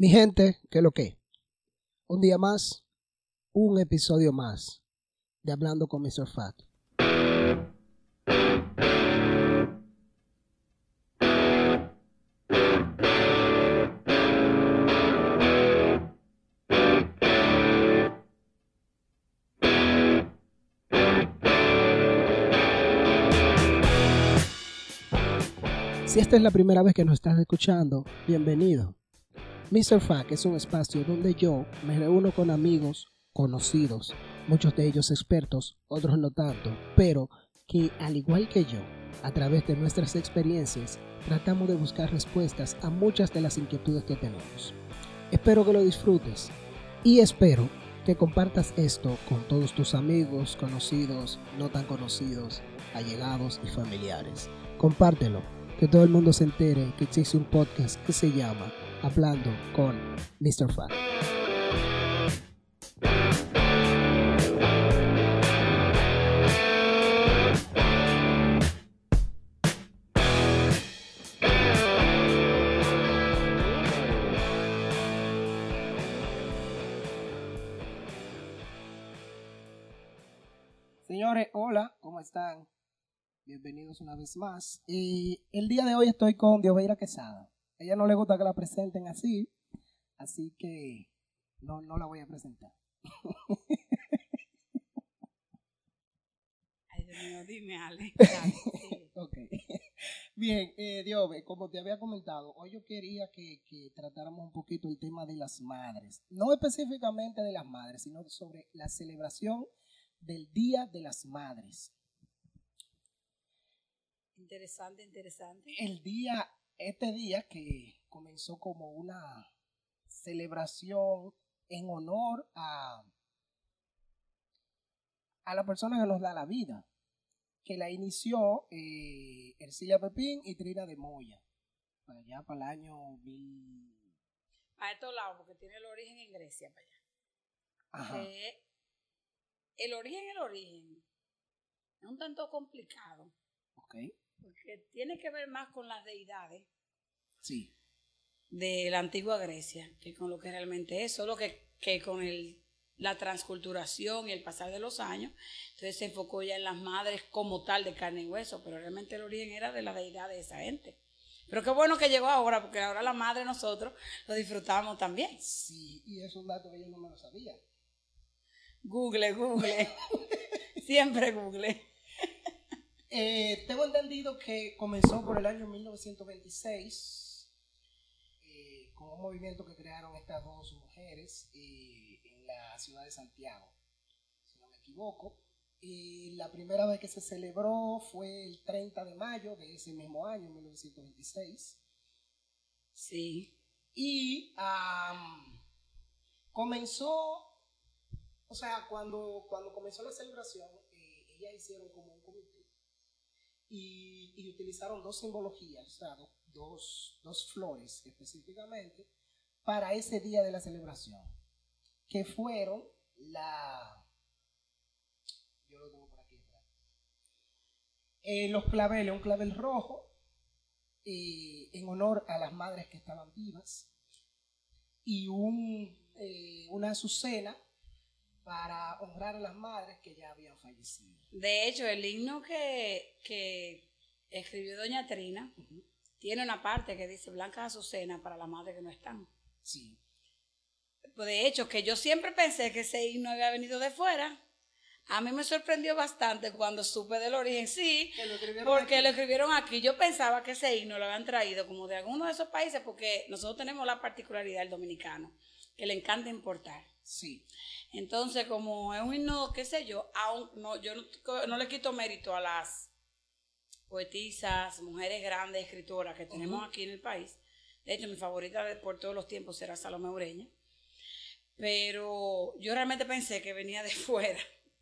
Mi gente, ¿qué es lo que? Un día más, un episodio más de Hablando con Mr. Fat. Si esta es la primera vez que nos estás escuchando, bienvenido. Mr. Fact es un espacio donde yo me reúno con amigos conocidos, muchos de ellos expertos, otros no tanto, pero que al igual que yo, a través de nuestras experiencias, tratamos de buscar respuestas a muchas de las inquietudes que tenemos. Espero que lo disfrutes y espero que compartas esto con todos tus amigos, conocidos, no tan conocidos, allegados y familiares. Compártelo, que todo el mundo se entere que existe un podcast que se llama Hablando con Mr. Fat. Señores, hola, ¿cómo están? Bienvenidos una vez más. Y el día de hoy estoy con Dioveira Quesada. A ella no le gusta que la presenten así, así que no, no la voy a presentar. Ay, Dios mío, dime, Ale. ok. Bien, eh, Diove, como te había comentado, hoy yo quería que, que tratáramos un poquito el tema de las madres. No específicamente de las madres, sino sobre la celebración del Día de las Madres. Interesante, interesante. El día, este día que comenzó como una celebración en honor a, a la persona que nos da la vida, que la inició eh, Ercilia Pepín y Trina de Moya, para allá para el año mil... A estos lados, porque tiene el origen en Grecia, para allá. Ajá. El origen, el origen, es un tanto complicado, Ok, porque tiene que ver más con las deidades sí, de la antigua Grecia que con lo que realmente es, solo que, que con el, la transculturación y el pasar de los años, entonces se enfocó ya en las madres como tal de carne y hueso, pero realmente el origen era de la deidad de esa gente. Pero qué bueno que llegó ahora, porque ahora la madre nosotros lo disfrutamos también. sí, y es un dato que yo no me lo sabía. Google, Google. Siempre Google. Eh, tengo entendido que comenzó por el año 1926 eh, con un movimiento que crearon estas dos mujeres eh, en la ciudad de Santiago, si no me equivoco. Y la primera vez que se celebró fue el 30 de mayo de ese mismo año, 1926. Sí. Y comenzó, o sea, cuando, cuando comenzó la celebración, eh, ellas hicieron como un comité y, utilizaron dos simbologías, dos, flores específicamente, para ese día de la celebración, que fueron la... Por aquí. espera. Eh, los claveles, un clavel rojo, eh, en honor a las madres que estaban vivas, y un, eh, una azucena para honrar a las madres que ya habían fallecido. De hecho, el himno que, que escribió Doña Trina tiene una parte que dice Blanca Azucena para la madre que no están. Sí, de hecho, que yo siempre pensé que ese himno había venido de fuera. A mí me sorprendió bastante cuando supe del origen, sí, lo porque aquí. lo escribieron aquí. Yo pensaba que ese himno lo habían traído como de alguno de esos países, porque nosotros tenemos la particularidad del dominicano, que le encanta importar. Sí, Entonces, como es un himno, qué sé yo, aún no, yo no, no le quito mérito a las poetisas, mujeres grandes, escritoras que tenemos aquí en el país. De hecho, mi favorita por todos los tiempos será Salomé Ureña. Pero yo realmente pensé que venía de fuera.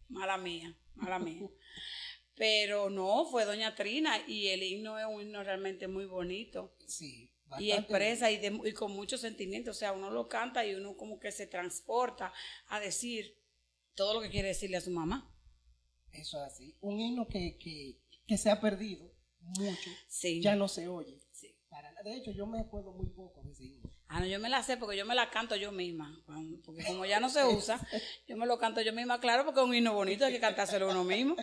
Mala mía, mala mía. Pero no, fue Doña Trina y el himno es un himno realmente muy bonito sí. Y expresa y, de- y con mucho sentimiento. O sea, uno lo canta y uno como que se transporta a decir todo lo que quiere decirle a su mamá. Eso es así. Un himno que, que, que se ha perdido mucho, Sí. ya no se oye. Sí. Para nada. De hecho, yo me acuerdo muy poco de ese himno. Ah, no, yo me la sé porque yo me la canto yo misma. Porque como ya no se usa, yo me lo canto yo misma, claro, porque es un himno bonito, hay que cantárselo uno mismo.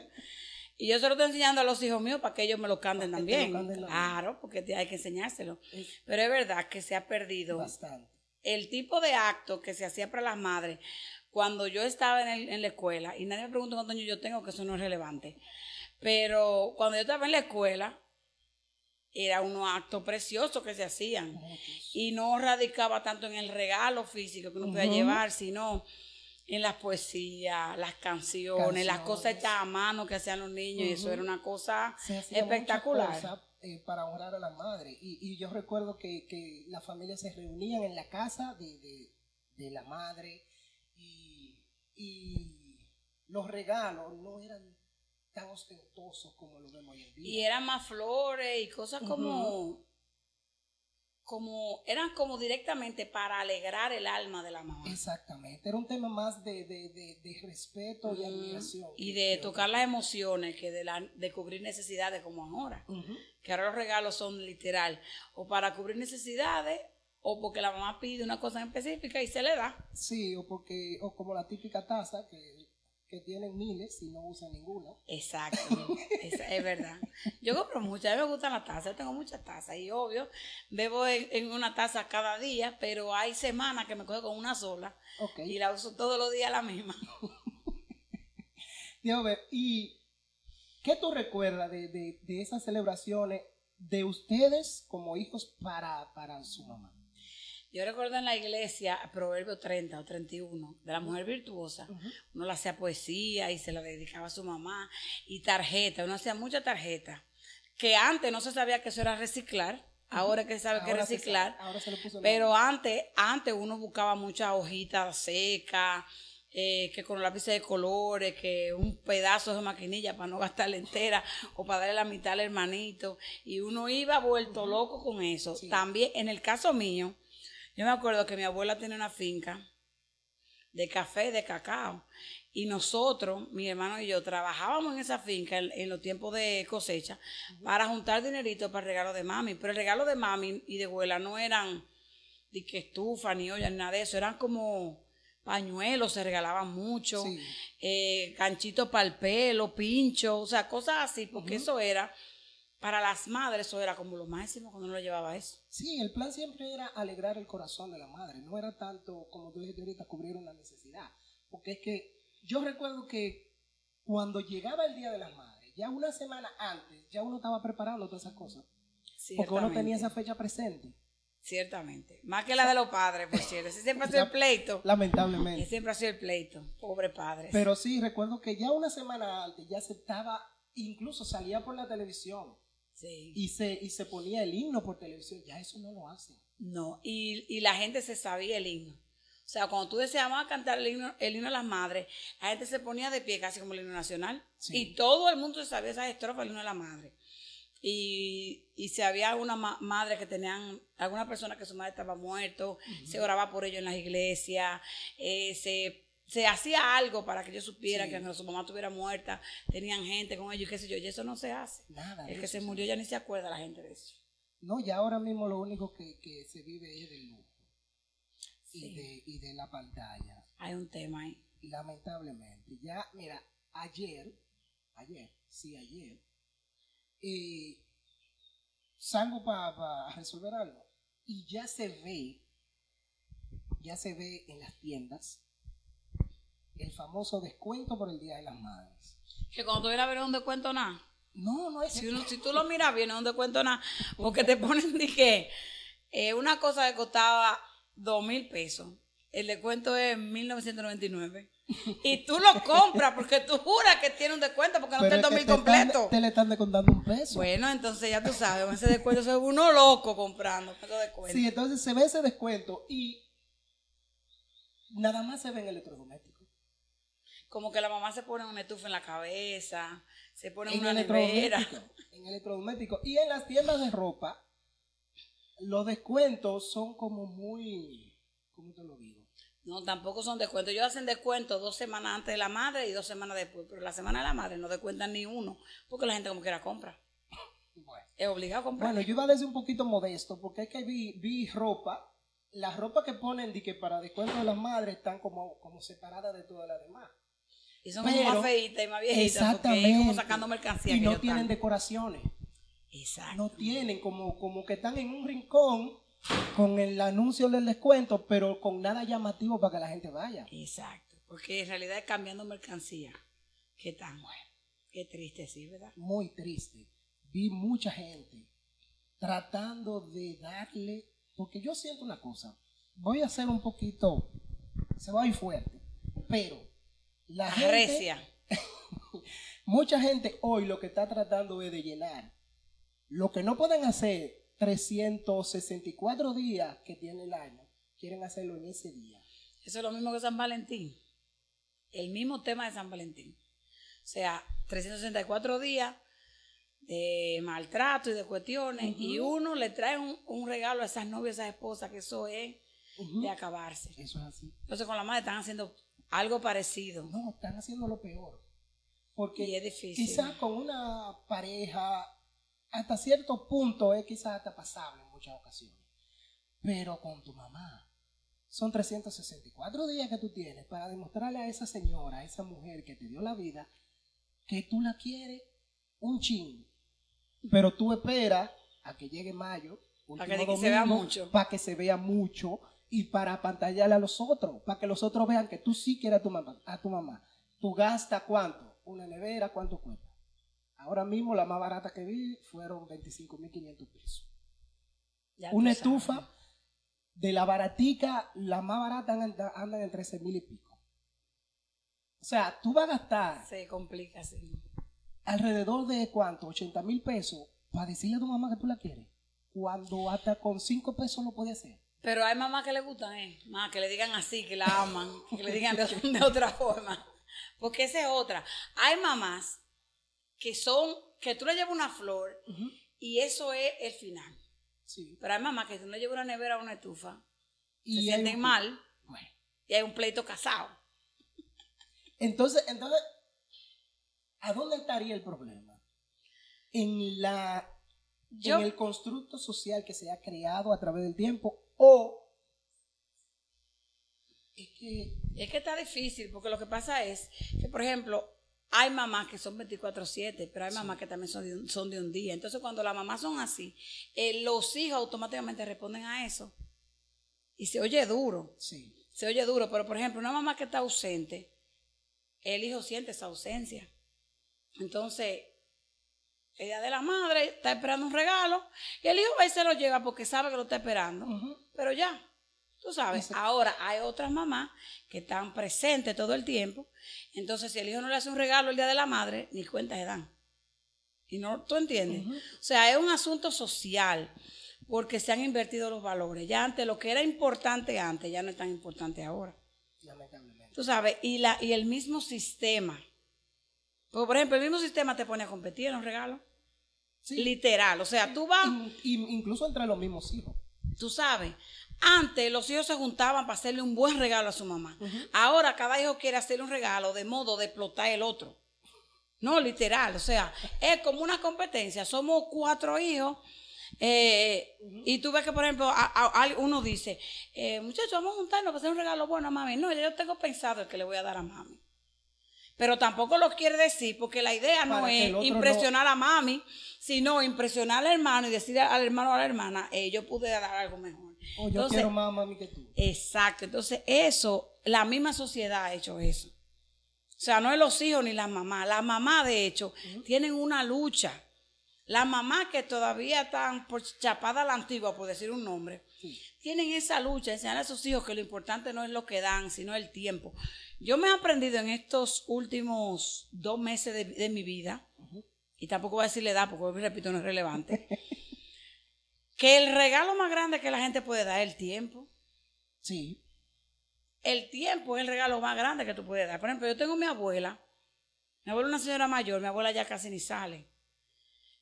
Y yo se lo estoy enseñando a los hijos míos para que ellos me lo canten lo también. canten. Claro, porque hay que enseñárselo. Pero es verdad que se ha perdido bastante. el tipo de acto que se hacía para las madres cuando yo estaba en, el- en la escuela, y nadie me pregunta cuántos años yo tengo, que eso no es relevante, pero cuando yo estaba en la escuela, era unos actos preciosos que se hacían. Muchos. Y no radicaba tanto en el regalo físico que uno podía llevar, sino en las poesías, las canciones, las cosas Canciones. hechas a mano que hacían los niños, y eso era una cosa espectacular. cosas, eh, para honrar a la madre. Y, y yo recuerdo que, que las familias se reunían en la casa de, de- de la madre y, y los regalos no eran tan ostentosos como lo vemos hoy en Y día. eran más flores y cosas como, como, eran como directamente para alegrar el alma de la mamá. Exactamente, era un tema más de, de- de- de respeto y admiración. Y de tocar las emociones que de, la, de cubrir necesidades como ahora. Que ahora los regalos son literal. O para cubrir necesidades o porque la mamá pide una cosa en específica y se le da. Sí, o, porque, o como la típica taza que, que tienen miles y no usan ninguna. Exacto, es, es verdad. Yo compro muchas, a mí me gustan las tazas, yo tengo muchas tazas y obvio, bebo en, en una taza cada día, pero hay semanas que me cojo con una sola y la uso todos los días la misma. Diego, ve, ¿y qué tú recuerdas de, de- de esas celebraciones de ustedes como hijos para, para su mamá? Yo recuerdo en la iglesia, Proverbio 30 o 31, de la mujer virtuosa, uno le hacía poesía y se la dedicaba a su mamá, y tarjeta, uno hacía mucha tarjeta, que antes no se sabía que eso era reciclar, ahora que se sabe que Ahora reciclar, ahora se le puso Pero antes, antes uno buscaba muchas hojitas secas, eh, que con lápices de colores, que un pedazo de maquinilla para no gastarla entera o para darle la mitad al hermanito. Y uno iba vuelto loco con eso. Sí. También, en el caso mío, yo me acuerdo que mi abuela tenía una finca de café, de cacao. Y nosotros, mi hermano y yo, trabajábamos en esa finca en, en los tiempos de cosecha para juntar dinerito para el regalo de mami. Pero el regalo de mami y de abuela no eran de que estufa ni olla ni nada de eso, eran como pañuelos, se regalaban mucho, Sí. eh, ganchitos para el pelo, pinchos, o sea, cosas así, porque eso era, para las madres, eso era como lo máximo cuando uno lo llevaba eso. Sí, el plan siempre era alegrar el corazón de la madre, no era tanto, como tú dijiste ahorita, cubrir una necesidad. Porque es que yo recuerdo que cuando llegaba el Día de las Madres, ya una semana antes, ya uno estaba preparando todas esas cosas. Porque uno tenía esa fecha presente, Ciertamente. Más que la de los padres, por cierto. Ese siempre ha sido el pleito. Ese lamentablemente. siempre ha sido el pleito. Pobre padre. Pero sí, recuerdo que ya una semana antes ya se estaba, incluso salía por la televisión Sí. y se, y se ponía el himno por televisión, ya eso no lo hacen. No, y, y la gente se sabía el himno. O sea, cuando tú decías, vamos a cantar el himno, el himno a las madres, la gente se ponía de pie casi como el himno nacional. Sí. Y todo el mundo se sabía esas estrofas del himno a la madre. Y, y si había alguna ma- madre que tenían, alguna persona que su madre estaba muerto, se oraba por ellos en las iglesias, eh, se, se hacía algo para que ellos supieran Sí. que cuando su mamá estuviera muerta, tenían gente con ellos, y qué sé yo, y eso no se hace. Nada. El que se murió ya ni se acuerda la gente de eso. No, ya ahora mismo lo único que, que se vive es del lujo y, Sí. de, y de la pantalla. Hay un tema ahí. Lamentablemente. Ya, mira, ayer, ayer, sí, ayer, eh, salgo para resolver algo y ya se ve, ya se ve en las tiendas el famoso descuento por el Día de las Madres. Que cuando tú vienes a ver un descuento nada. No, no es Si, uno- si tú lo miras bien, no es un descuento nada. Porque te ponen que eh, una cosa que costaba dos mil pesos, el descuento es 1999. Y tú lo compras porque tú juras que tiene un descuento porque no está el es que 2000 te están- completo. te le están descontando un peso. Bueno, entonces ya tú sabes, con ese descuento ve uno loco comprando esos descuentos. Sí, entonces se ve ese descuento y nada más se ven electrodomésticos. Como que la mamá se pone una estufa en la cabeza, se pone En una nevera. En electrodomésticos. Y en las tiendas de ropa, los descuentos son como muy, ¿cómo te lo digo? No, tampoco son descuentos. Ellos hacen descuentos dos semanas antes de la madre y dos semanas después. Pero la semana de la madre no descuentan ni uno. Porque la gente como quiera compra. Bueno. Es obligado a comprar. Bueno, yo iba a decir un poquito modesto, porque es que vi, vi ropa las ropas que ponen de que para descuento de las madres están como, como separadas de todas las demás. Y son como más feitas y más viejitas porque Exactamente. es como sacando mercancía. Y que no tienen decoraciones. Exacto. No tienen, como, como que están en un rincón con el anuncio del descuento, pero con nada llamativo para que la gente vaya. Exacto. Porque en realidad es cambiando mercancía. Qué tan bueno. Qué triste, sí, ¿verdad? Muy triste. Vi mucha gente tratando de darle, porque yo siento una cosa, voy a hacer un poquito, se va a ir fuerte, pero la gente, Recia. mucha gente hoy lo que está tratando es de llenar lo que no pueden hacer 364 días que tiene el año, quieren hacerlo en ese día. Eso es lo mismo que San Valentín. El mismo tema de San Valentín. O sea, 364 días de maltrato y de cuestiones. Y uno le trae un, un regalo a esas novias, a esas esposas, que eso es de acabarse. Eso es así. Entonces con la madre están haciendo algo parecido. No, están haciendo lo peor. Porque Y es difícil. quizás con una pareja, hasta cierto punto es quizás hasta pasable en muchas ocasiones. Pero con tu mamá, son 364 días que tú tienes para demostrarle a esa señora, a esa mujer que te dio la vida, que tú la quieres un chin. Pero tú esperas a que llegue mayo, Para que se vea mucho. Para que se vea mucho y para pantallarle a los otros, para que los otros vean que tú sí quieres a tu mamá. A tu mamá. ¿Tú gastas cuánto? Una nevera, ¿cuánto cuesta? Ahora mismo la más barata que vi fueron 25.500 pesos. Ya Una sabes. estufa de la baratica, la más barata anda, andan en 13 mil y pico. O sea, tú vas a gastar Se complica, sí. alrededor de cuánto, 80 mil pesos para decirle a tu mamá que tú la quieres. Cuando hasta con 5 pesos lo puede hacer. Pero hay mamás que le gustan, ¿eh? Más que le digan así, que la aman, que le digan de, de otra forma. Porque esa es otra. Hay mamás que son, que tú le llevas una flor y eso es el final. Sí. Pero hay mamás que tú le llevas una nevera o una estufa, Y se sienten un- mal Bueno. y hay un pleito casado. Entonces, entonces, ¿a dónde estaría el problema? En la Yo- en el constructo social que se ha creado a través del tiempo o es que Es que está difícil, porque lo que pasa es que, por ejemplo, hay mamás que son 24/7, pero hay mamás que también son de, un, son de un día. Entonces, cuando las mamás son así, eh, los hijos automáticamente responden a eso. Y se oye duro, sí, se oye duro, pero por ejemplo, una mamá que está ausente, el hijo siente esa ausencia. Entonces, el día de la madre está esperando un regalo y el hijo va y se lo lleva porque sabe que lo está esperando. Pero ya, tú sabes. Ahora hay otras mamás que están presentes todo el tiempo. Entonces, si el hijo no le hace un regalo el día de la madre, ni cuenta se dan. Y no, ¿tú entiendes? O sea, es un asunto social porque se han invertido los valores. Ya antes, lo que era importante antes, ya no es tan importante ahora. lamentablemente. Tú sabes, y, la, y el mismo sistema. Porque, por ejemplo, el mismo sistema te pone a competir en un regalo. Sí. Literal. O sea, tú vas, In- in- incluso entre los mismos hijos. tú sabes, antes los hijos se juntaban para hacerle un buen regalo a su mamá. Ahora cada hijo quiere hacerle un regalo de modo de explotar el otro. No, literal. O sea, es como una competencia. Somos cuatro hijos. eh, Y tú ves que, por ejemplo, a- a- a- uno dice, eh, muchachos, vamos a juntarnos para hacer un regalo bueno a mami. No, yo tengo pensado el que le voy a dar a mami. Pero tampoco lo quiere decir porque la idea no Para es impresionar a mami, sino impresionar al hermano y decir al hermano o a la hermana, eh, yo pude dar algo mejor. O yo Entonces, quiero más mami que tú. Exacto. Entonces, eso, la misma sociedad ha hecho eso. O sea, no es los hijos ni las mamás. Las mamás, de hecho, tienen una lucha. Las mamás que todavía están por chapada a la antigua, por decir un nombre, tienen esa lucha, enseñar a sus hijos que lo importante no es lo que dan, sino el tiempo. Yo me he aprendido en estos últimos dos meses de, de mi vida, y tampoco voy a decir la edad, porque repito, no es relevante, que el regalo más grande que la gente puede dar es el tiempo. Sí. El tiempo es el regalo más grande que tú puedes dar. Por ejemplo, yo tengo mi abuela. Mi abuela es una señora mayor, mi abuela ya casi ni sale.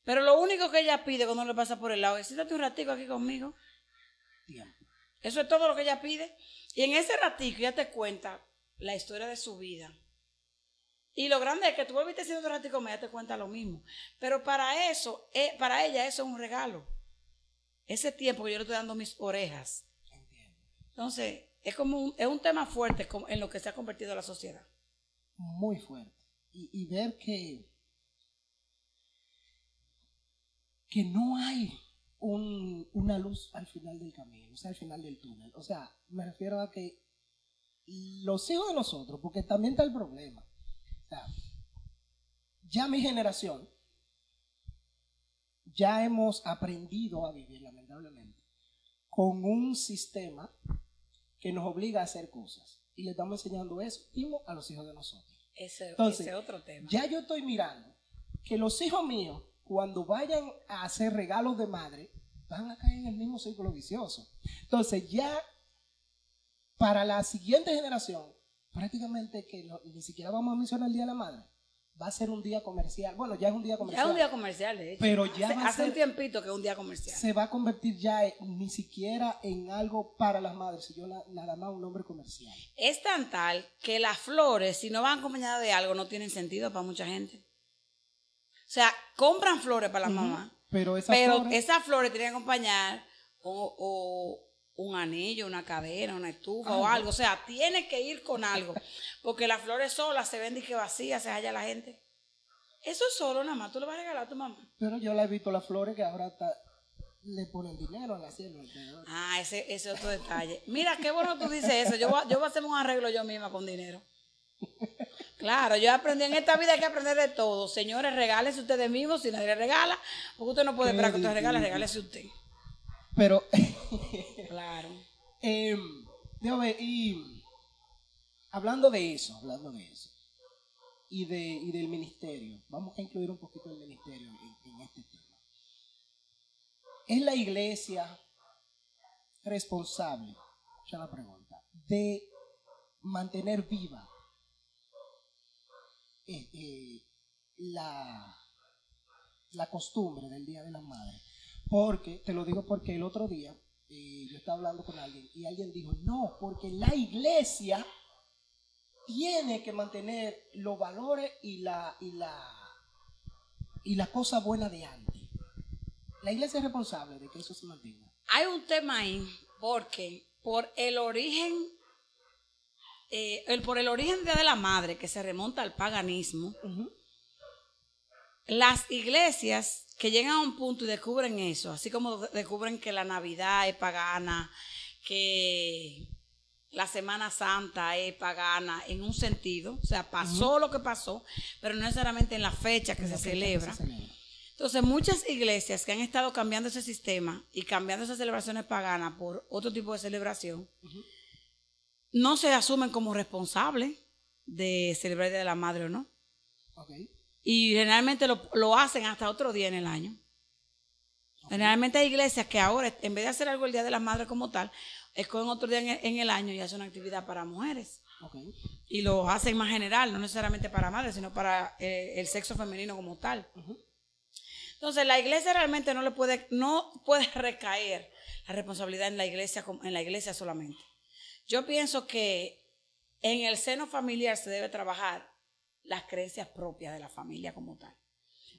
Pero lo único que ella pide cuando le pasa por el lado es siéntate un ratico aquí conmigo. Tiempo. Eso es todo lo que ella pide. Y en ese ratico ella te cuenta la historia de su vida. Y lo grande es que tú volviste siendo ratico, ella te cuenta lo mismo. Pero para eso, eh, para ella eso es un regalo. Ese tiempo que yo le estoy dando mis orejas. Entonces, es como un, es un tema fuerte en lo que se ha convertido la sociedad. muy fuerte. Y, y ver que, que no hay un- una luz al final del camino, o sea, al final del túnel. O sea, me refiero a que los hijos de nosotros, porque también está el problema. O sea, ya mi generación, ya hemos aprendido a vivir, lamentablemente, con un sistema que nos obliga a hacer cosas. Y le estamos enseñando eso mismo a los hijos de nosotros. Ese, Entonces, ese es otro tema. Ya yo estoy mirando que los hijos míos, cuando vayan a hacer regalos de madre, van a caer en el mismo círculo vicioso. Entonces, ya para la siguiente generación, prácticamente que no- ni siquiera vamos a mencionar el Día de la Madre, va a ser un día comercial. Bueno, ya es un día Ya comercial. es un día comercial, de hecho. Pero ya hace, va a hace un ser- tiempito que es un día comercial. Se va a convertir ya en- ni siquiera en algo para las madres, sino na- nada más un nombre comercial. Es tan tal que las flores, si no van acompañadas de algo, no tienen sentido para mucha gente. O sea, compran flores para la mamá, Pero esas pero flores- esas flores tienen que acompañar o, o un anillo, una cadena, una estufa o algo. O sea, tiene que ir con algo. Porque las flores solas se ven y que vacías, se halla la gente. Eso es solo nada más, tú le vas a regalar a tu mamá. Pero yo la he visto las flores que ahora está- le ponen dinero en la alrededor. Ah, ese ese otro detalle. Mira, qué bueno tú dices eso. Yo voy, a- yo voy a hacer un arreglo yo misma con dinero. Claro, yo aprendí en esta vida hay que aprender de todo. Señores, regálense ustedes mismos si nadie le regala. Porque usted no puede esperar que usted regale, regálese usted. Pero, Claro. eh, ver, y hablando de eso, hablando de eso, y, de, y del ministerio, vamos a incluir un poquito el ministerio en, este tema. ¿Es la iglesia responsable, ya la pregunta, de mantener viva eh, eh, la, la costumbre del Día de la Madre? Porque, te lo digo porque el otro día eh, yo estaba hablando con alguien y alguien dijo, no, porque la iglesia tiene que mantener los valores y la, y la, y la cosa buena de antes. La iglesia es responsable de que eso se mantenga. Hay un tema ahí porque por el origen, eh, el, por el origen de la Madre que se remonta al paganismo, las iglesias que llegan a un punto y descubren eso, así como descubren que la Navidad es pagana, que la Semana Santa es pagana en un sentido, o sea, pasó lo que pasó, pero no necesariamente en la fecha que La se fecha que celebra. se celebra. Entonces, muchas iglesias que han estado cambiando ese sistema y cambiando esas celebraciones paganas por otro tipo de celebración, no se asumen como responsables de celebrar el Día de la Madre o no. Ok. Y generalmente lo, lo hacen hasta otro día en el año. Generalmente hay iglesias que ahora, en vez de hacer algo el Día de la Madre como tal, escogen otro día en el, en el año y hacen una actividad para mujeres. Y lo hacen más general, no necesariamente para madres, sino para eh, el sexo femenino como tal. Entonces, la iglesia realmente no le puede, no puede recaer la responsabilidad en la iglesia, en la iglesia solamente. Yo pienso que en el seno familiar se debe trabajar las creencias propias de la familia como tal.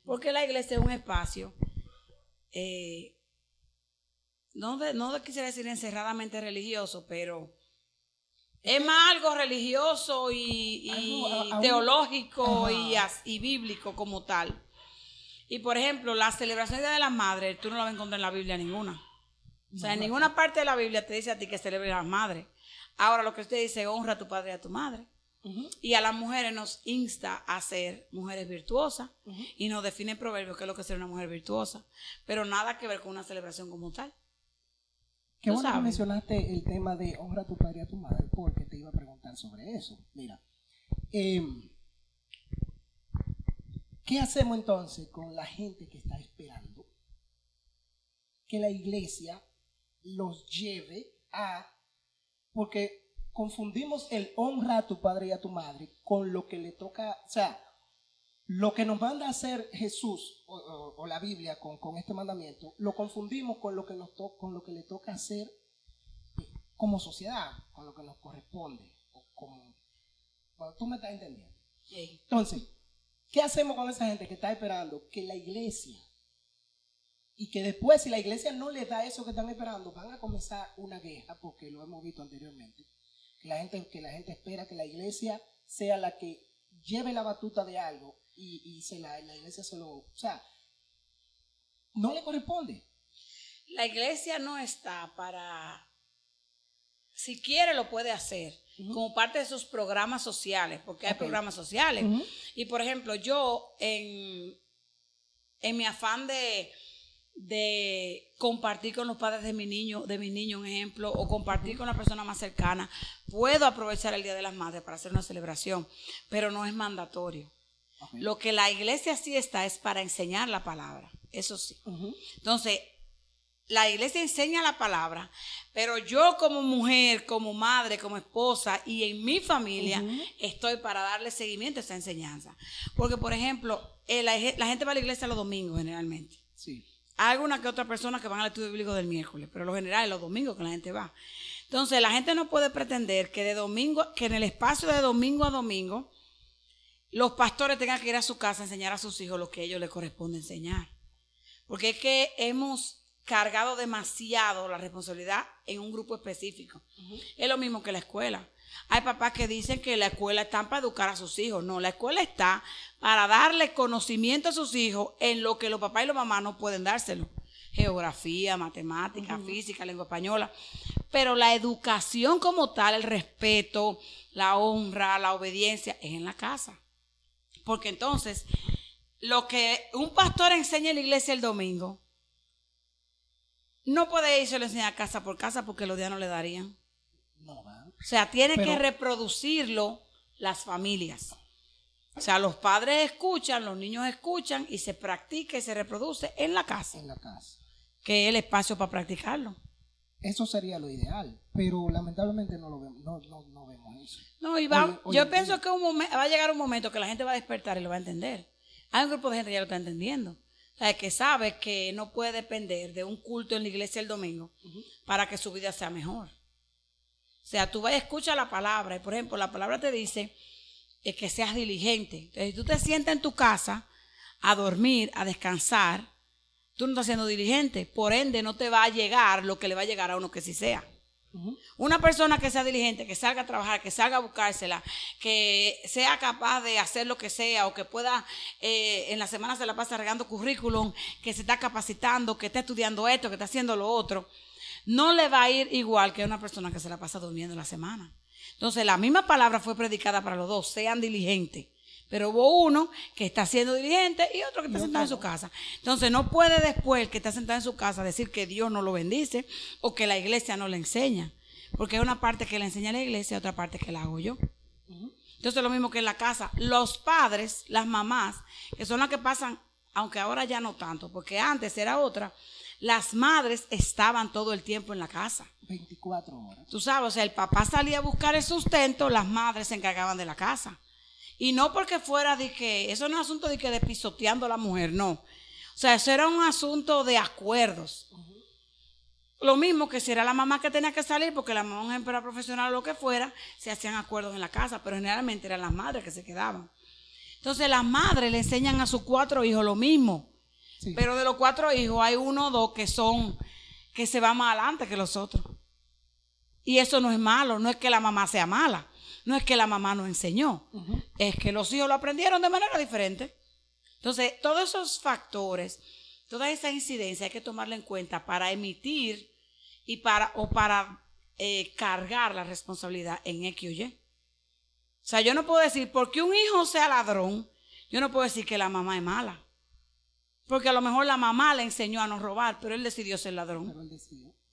Porque la iglesia es un espacio, eh, no, de- no quisiera decir encerradamente religioso, pero es más algo religioso y, y Algo- a- a un- teológico y, bíblico como tal. Y por ejemplo, la celebración del Día de la Madre, tú no la vas a encontrar en la Biblia ninguna. O sea, en ninguna parte de la Biblia te dice a ti que celebres a las madres. Ahora lo que usted dice, honra a tu padre y a tu madre. Y a las mujeres nos insta a ser mujeres virtuosas y nos define en proverbios qué es lo que es ser una mujer virtuosa. Pero nada que ver con una celebración como tal. Qué bueno que sabes. mencionaste el tema de honra a tu padre y a tu madre, porque te iba a preguntar sobre eso. Mira, em, ¿qué hacemos entonces con la gente que está esperando que la iglesia los lleve a... Porque confundimos el honra a tu padre y a tu madre con lo que le toca, o sea, lo que nos manda a hacer Jesús o, o- o la Biblia con, con este mandamiento, lo confundimos con lo que nos to- con lo que le toca hacer eh, como sociedad, con lo que nos corresponde. o como, bueno, tú me estás entendiendo. Entonces, ¿qué hacemos con esa gente que está esperando que la iglesia y que después si la iglesia no les da eso que están esperando, van a comenzar una guerra, porque lo hemos visto anteriormente, la gente, que la gente espera que la iglesia sea la que lleve la batuta de algo y, y se la, la iglesia se lo, o sea, no le corresponde. La iglesia no está para, si quiere lo puede hacer, como parte de sus programas sociales, porque hay programas sociales. Y por ejemplo, yo en, en mi afán de, de compartir con los padres de mi niño, de mi niño un ejemplo, o compartir con la persona más cercana, puedo aprovechar el Día de las Madres para hacer una celebración, pero no es mandatorio. Lo que la iglesia sí está es para enseñar la palabra, eso sí. Entonces, la iglesia enseña la palabra, pero yo como mujer, como madre, como esposa y en mi familia estoy para darle seguimiento a esa enseñanza. Porque, por ejemplo, eh, la, la gente va a la iglesia los domingos generalmente. Sí. Hay alguna que otra persona que van al estudio bíblico del miércoles, pero lo general es los domingos que la gente va. Entonces, la gente no puede pretender que de domingo, que en el espacio de domingo a domingo, los pastores tengan que ir a su casa a enseñar a sus hijos lo que a ellos les corresponde enseñar. Porque es que hemos cargado demasiado la responsabilidad en un grupo específico. Es lo mismo que la escuela. Hay papás que dicen que la escuela está para educar a sus hijos. No, la escuela está para darle conocimiento a sus hijos en lo que los papás y los mamás no pueden dárselo. Geografía, matemática, física, lengua española. Pero la educación como tal, el respeto, la honra, la obediencia, es en la casa. Porque entonces, lo que un pastor enseña en la iglesia el domingo, no puede irse a enseñar casa por casa porque los días no le darían. O sea, tiene Pero- que reproducirlo las familias. O sea, los padres escuchan, los niños escuchan y se practica y se reproduce en la casa, En la casa. que es el espacio para practicarlo. Eso sería lo ideal, pero lamentablemente no lo vemos, no, no, no vemos eso. No, y va- Oye, oye, yo oye. pienso que un momen- va a llegar un momento que la gente va a despertar y lo va a entender. Hay un grupo de gente que ya lo está entendiendo. O sea, que sabe que no puede depender de un culto en la iglesia el domingo para que su vida sea mejor. O sea, tú vas y escuchas la palabra y, por ejemplo, la palabra te dice que seas diligente. Entonces, si tú te sientas en tu casa a dormir, a descansar, tú no estás siendo diligente. Por ende, no te va a llegar lo que le va a llegar a uno que sí sea. Una persona que sea diligente, que salga a trabajar, que salga a buscársela, que sea capaz de hacer lo que sea o que pueda eh, en la semana se la pasa regando currículum, que se está capacitando, que está estudiando esto, que está haciendo lo otro, no le va a ir igual que una persona que se la pasa durmiendo en la semana. Entonces la misma palabra fue predicada para los dos, sean diligentes. Pero hubo uno que está siendo diligente y otro que está sentado en su casa. Entonces no puede después el que está sentado en su casa decir que Dios no lo bendice o que la iglesia no le enseña. Porque hay una parte que le enseña la iglesia y otra parte que la hago yo. Entonces lo mismo que en la casa. Los padres, las mamás, que son las que pasan, aunque ahora ya no tanto, porque antes era otra, las madres estaban todo el tiempo en la casa. 24 horas. Tú sabes, o sea, el papá salía a buscar el sustento, las madres se encargaban de la casa. Y no porque fuera de que, eso no es asunto de que de pisoteando a la mujer, no. O sea, eso era un asunto de acuerdos. Lo mismo que si era la mamá que tenía que salir, porque la mamá, era profesional o lo que fuera, se hacían acuerdos en la casa, pero generalmente eran las madres que se quedaban. Entonces las madres le enseñan a sus cuatro hijos lo mismo. Sí. Pero de los cuatro hijos hay uno o dos que son, que se van más adelante que los otros. Y eso no es malo, no es que la mamá sea mala, no es que la mamá no enseñó, es que los hijos lo aprendieron de manera diferente. Entonces, todos esos factores, toda esa incidencia hay que tomarla en cuenta para emitir y para, o para eh, cargar la responsabilidad en X o Y. O sea, yo no puedo decir, porque un hijo sea ladrón, yo no puedo decir que la mamá es mala. Porque a lo mejor la mamá le enseñó a no robar, pero él decidió ser ladrón.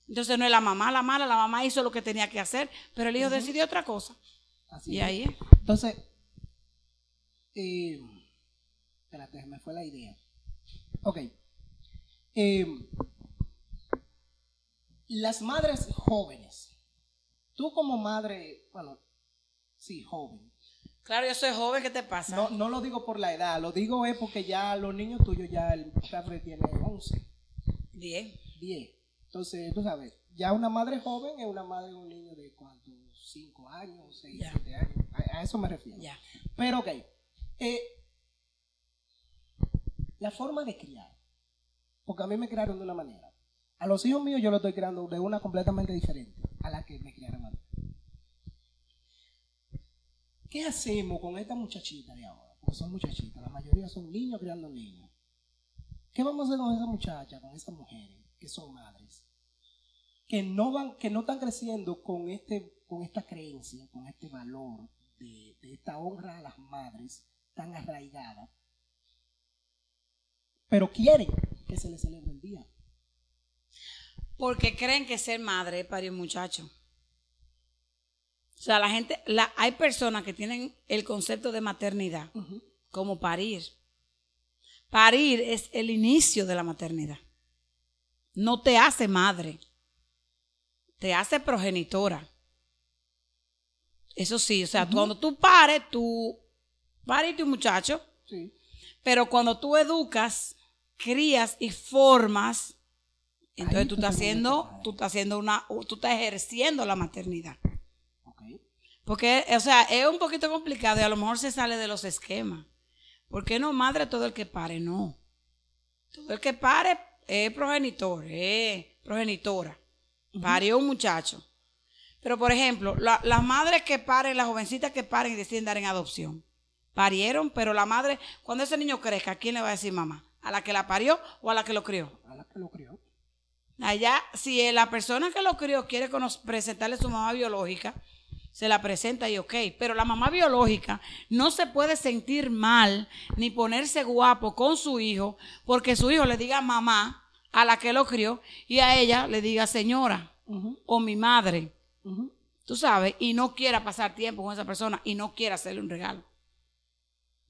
Entonces no es la mamá la mala, la mamá hizo lo que tenía que hacer, pero el hijo decidió otra cosa. Así Y es. ahí es. Entonces, eh, espérate, me fue la idea. Ok. Eh, las madres jóvenes. Tú como madre, bueno, sí, joven. Claro, yo soy joven, ¿qué te pasa? No, no lo digo por la edad, lo digo es porque ya los niños tuyos, ya el padre tiene 11, Bien. 10. Entonces, tú sabes, ya una madre joven es una madre de un niño de cuántos, 5 años, 6, Ya. 7 años. A, a eso me refiero. Ya. Pero ok. eh, la forma de criar. porque a mí me criaron de una manera. A los hijos míos yo los estoy criando de una completamente diferente a la que me criaron a mí. ¿Qué hacemos con esta muchachita de ahora? Porque son muchachitas, la mayoría son niños criando niños. ¿Qué vamos a hacer con esa muchacha, con esas mujeres que son madres? Que no van, que no están creciendo con este, con esta creencia, con este valor de, esta honra a las madres tan arraigada. Pero quieren que se les celebre el día. Porque creen que ser madre es para un muchacho. O sea, la gente, la, hay personas que tienen el concepto de maternidad como parir. Parir es el inicio de la maternidad. No te hace madre, te hace progenitora. Eso sí, o sea, cuando tú pares, tú pares tu muchacho, Sí. pero cuando tú educas, crías y formas, entonces Ahí tú estás haciendo, tú estás haciendo una, tú estás ejerciendo la maternidad. Porque, o sea, es un poquito complicado y a lo mejor se sale de los esquemas. ¿Por qué no madre todo el que pare? No. Todo el que pare es progenitor, es progenitora. Parió un muchacho. Pero, por ejemplo, la- las madres que paren, las jovencitas que paren y deciden dar en adopción, parieron, pero la madre, cuando ese niño crezca, ¿a quién le va a decir mamá? ¿A la que la parió o a la que lo crió? A la que lo crió. Allá, si la persona que lo crió quiere presentarle su mamá biológica, se la presenta y ok. Pero la mamá biológica no se puede sentir mal ni ponerse guapo con su hijo porque su hijo le diga mamá a la que lo crió y a ella le diga señora o mi madre. Tú sabes, y no quiera pasar tiempo con esa persona y no quiera hacerle un regalo.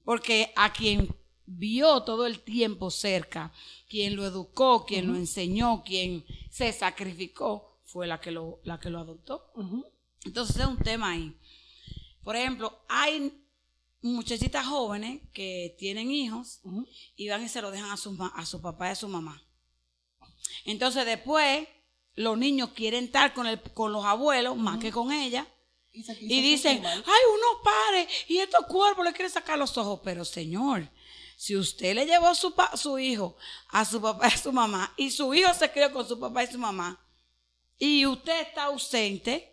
Porque a quien vio todo el tiempo cerca, quien lo educó, quien lo enseñó, quien se sacrificó, fue la que lo, la que lo adoptó. Entonces es un tema ahí. Por ejemplo, hay muchachitas jóvenes que tienen hijos y van y se lo dejan a su, ma- a su papá y a su mamá. Entonces después los niños quieren estar con, el, con los abuelos más que con ella. Y, se- Y se dicen, siente mal. ay, uno pare y estos cuerpos le quieren sacar los ojos. Pero señor, si usted le llevó su, pa- su hijo a su papá y a su mamá y su hijo se crió con su papá y su mamá y usted está ausente,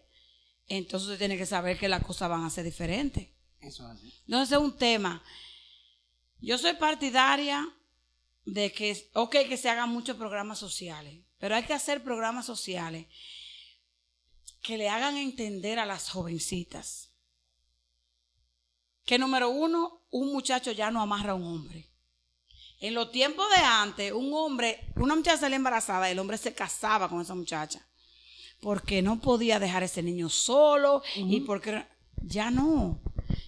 entonces usted tiene que saber que las cosas van a ser diferentes. Eso es así. Entonces es un tema. Yo soy partidaria de que, ok, que se hagan muchos programas sociales, pero hay que hacer programas sociales que le hagan entender a las jovencitas que número uno, un muchacho ya no amarra a un hombre. En los tiempos de antes, un hombre, una muchacha salía embarazada, el hombre se casaba con esa muchacha porque no podía dejar ese niño solo y porque ya no.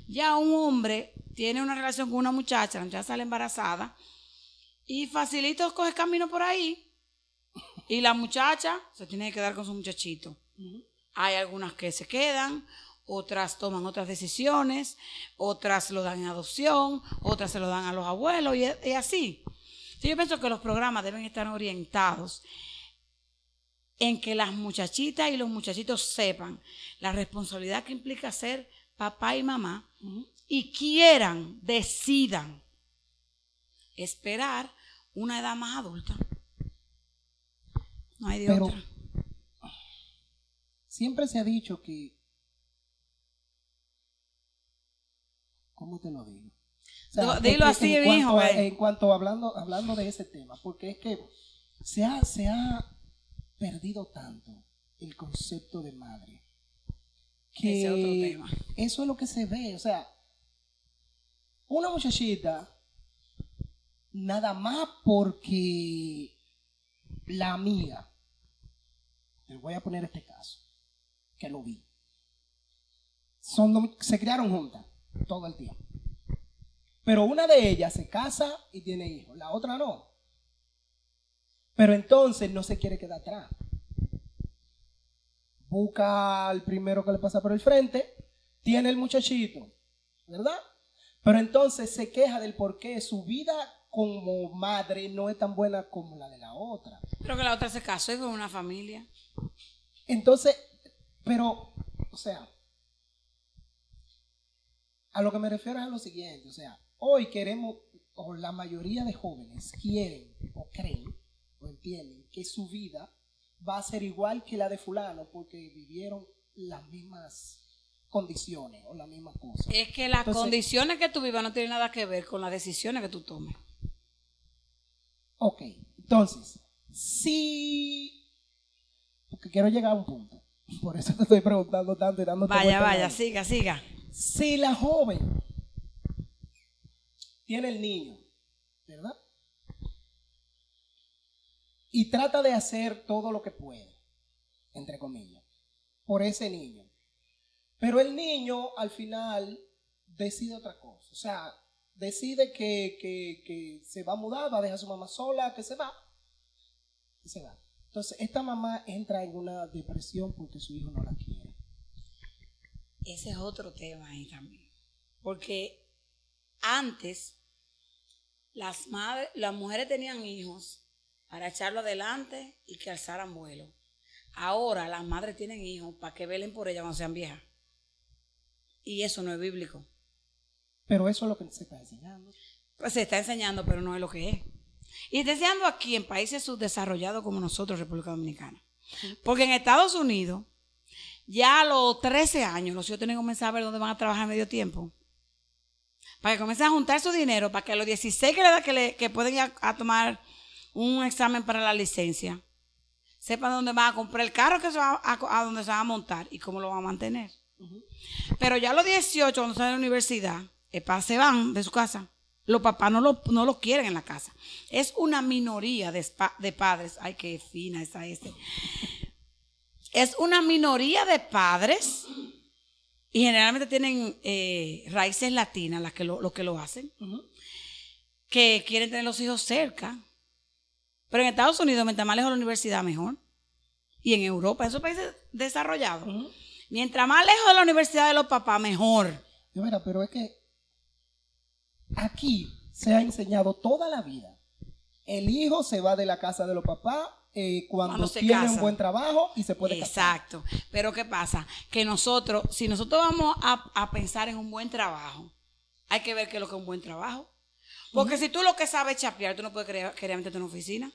Ya un hombre tiene una relación con una muchacha, la muchacha sale embarazada y facilito coge camino por ahí y la muchacha se tiene que quedar con su muchachito. Hay algunas que se quedan, otras toman otras decisiones, otras lo dan en adopción, otras se lo dan a los abuelos y, y así. Entonces, yo pienso que los programas deben estar orientados en que las muchachitas y los muchachitos sepan la responsabilidad que implica ser papá y mamá y quieran, decidan esperar una edad más adulta. No hay de Pero- otra. Siempre se ha dicho que. ¿Cómo te lo digo? Dilo- porque dilo así, en mijo, cuanto a- ve. En cuanto hablando, hablando de ese tema, porque es que se ha, se ha perdido tanto el concepto de madre. Que Ese es otro tema. Eso es lo que se ve. O sea, una muchachita, nada más porque la amiga, te voy a poner este caso, que lo vi. Son, se criaron juntas todo el tiempo. Pero una de ellas se casa y tiene hijos, la otra no. Pero entonces no se quiere quedar atrás. Busca al primero que le pasa por el frente, tiene el muchachito, ¿verdad? Pero entonces se queja del por qué su vida como madre no es tan buena como la de la otra. Creo que la otra se casó y con una familia. Entonces, pero, o sea, a lo que me refiero es a lo siguiente, o sea, hoy queremos, o la mayoría de jóvenes quieren o creen o entienden que su vida va a ser igual que la de fulano porque vivieron las mismas condiciones o las mismas cosas. Es que las Entonces- condiciones que tú vivas no tienen nada que ver con las decisiones que tú tomes. Ok, entonces, si... Porque quiero llegar a un punto. Por eso te estoy preguntando tanto y dándote Vaya, vaya, siga, siga. Si la joven tiene el niño, ¿verdad? Y trata de hacer todo lo que puede, entre comillas, por ese niño. Pero el niño al final decide otra cosa. O sea, decide que, que- que se va a mudar, va a dejar a su mamá sola, que se va. Que se va. Entonces, esta mamá entra en una depresión porque su hijo no la quiere. Ese es otro tema ahí también. Porque antes las madres, las mujeres tenían hijos para echarlo adelante y que alzaran vuelo. Ahora las madres tienen hijos para que velen por ellas cuando sean viejas. Y eso no es bíblico. Pero eso es lo que se está enseñando. Pues se está enseñando, pero no es lo que es. Y está enseñando aquí en países subdesarrollados como nosotros, República Dominicana. Porque en Estados Unidos, ya a los 13 años, los hijos tienen que comenzar a ver dónde van a trabajar medio tiempo. Para que comiencen a juntar su dinero, para que a los 16 que le da que, le- que pueden ir a, a tomar un examen para la licencia, sepan dónde van a comprar el carro que se va a, a dónde se van a montar y cómo lo van a mantener. Pero ya a los 18, cuando salen de la universidad, eh, pa- se van de su casa. Los papás no lo, no lo quieren en la casa. Es una minoría de, spa- de padres. Ay, qué fina esa este. Es una minoría de padres y generalmente tienen eh, raíces latinas las que lo, los que lo hacen, que quieren tener los hijos cerca. Pero en Estados Unidos, mientras más lejos de la universidad, mejor. Y en Europa, esos países desarrollados. Mientras más lejos de la universidad de los papás, mejor. Yo, mira, pero es que aquí se ha enseñado toda la vida. El hijo se va de la casa de los papás eh, cuando, Cuando se tiene casa. un buen trabajo y se puede casar. Exacto. Pero ¿qué pasa? Que nosotros, si nosotros vamos a, a pensar en un buen trabajo, hay que ver qué es lo que es un buen trabajo. Porque si tú lo que sabes es chapear, tú no puedes querer, querer meterte en una oficina.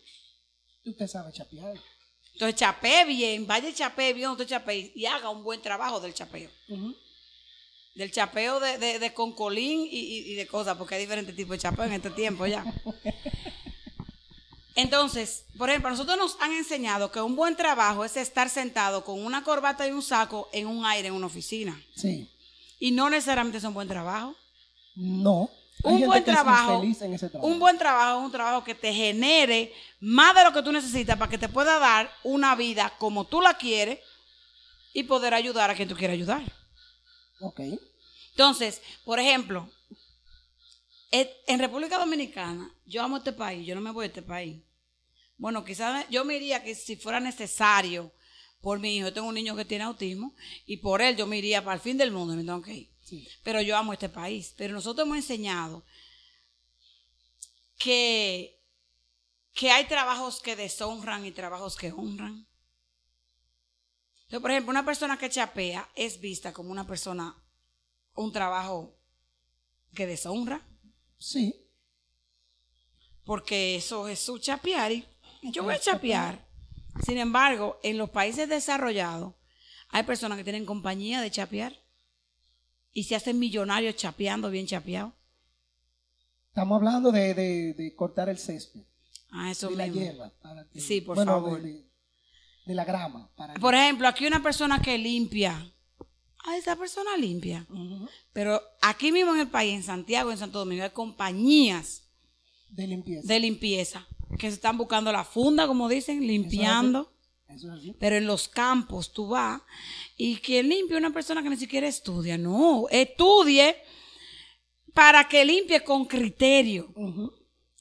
Usted sabe chapear. Entonces chapee bien, vaya y chapee bien, usted chapee y haga un buen trabajo del chapeo. Del chapeo de, de, de concolín y, y- y de cosas, porque hay diferentes tipos de chapeo en este tiempo ya. Entonces, por ejemplo, nosotros nos han enseñado que un buen trabajo es estar sentado con una corbata y un saco en un aire en una oficina. Sí. Y no necesariamente es un buen trabajo. No. Hay Un buen trabajo, un buen trabajo es un trabajo que te genere más de lo que tú necesitas para que te pueda dar una vida como tú la quieres y poder ayudar a quien tú quieras ayudar. Ok. Entonces, por ejemplo, et- en República Dominicana, yo amo este país, yo no me voy de este país. Bueno, quizás yo me iría que si fuera necesario por mi hijo, yo tengo un niño que tiene autismo y por él yo me iría para el fin del mundo me tengo que ir. Sí. Pero yo amo este país. Pero nosotros hemos enseñado que, que hay trabajos que deshonran y trabajos que honran. Entonces, por ejemplo, una persona que chapea es vista como una persona, un trabajo que deshonra, Sí. porque eso es su chapear y yo voy a chapear. Sin embargo, en los países desarrollados hay personas que tienen compañía de chapear y se hacen millonarios chapeando bien chapeado. Estamos hablando de, de- de cortar el césped. Ah, eso de la mismo. hierba. para que- Sí, por bueno, favor. De, la grama. Para que- Por ejemplo, aquí una persona que limpia. Ah, esa persona limpia. Pero aquí mismo en el país, en Santiago, en Santo Domingo, hay compañías de limpieza. de limpieza que se están buscando la funda, como dicen, limpiando. Eso es así. Pero en los campos tú vas y quien limpia una persona que ni siquiera estudia. No, estudie para que limpie con criterio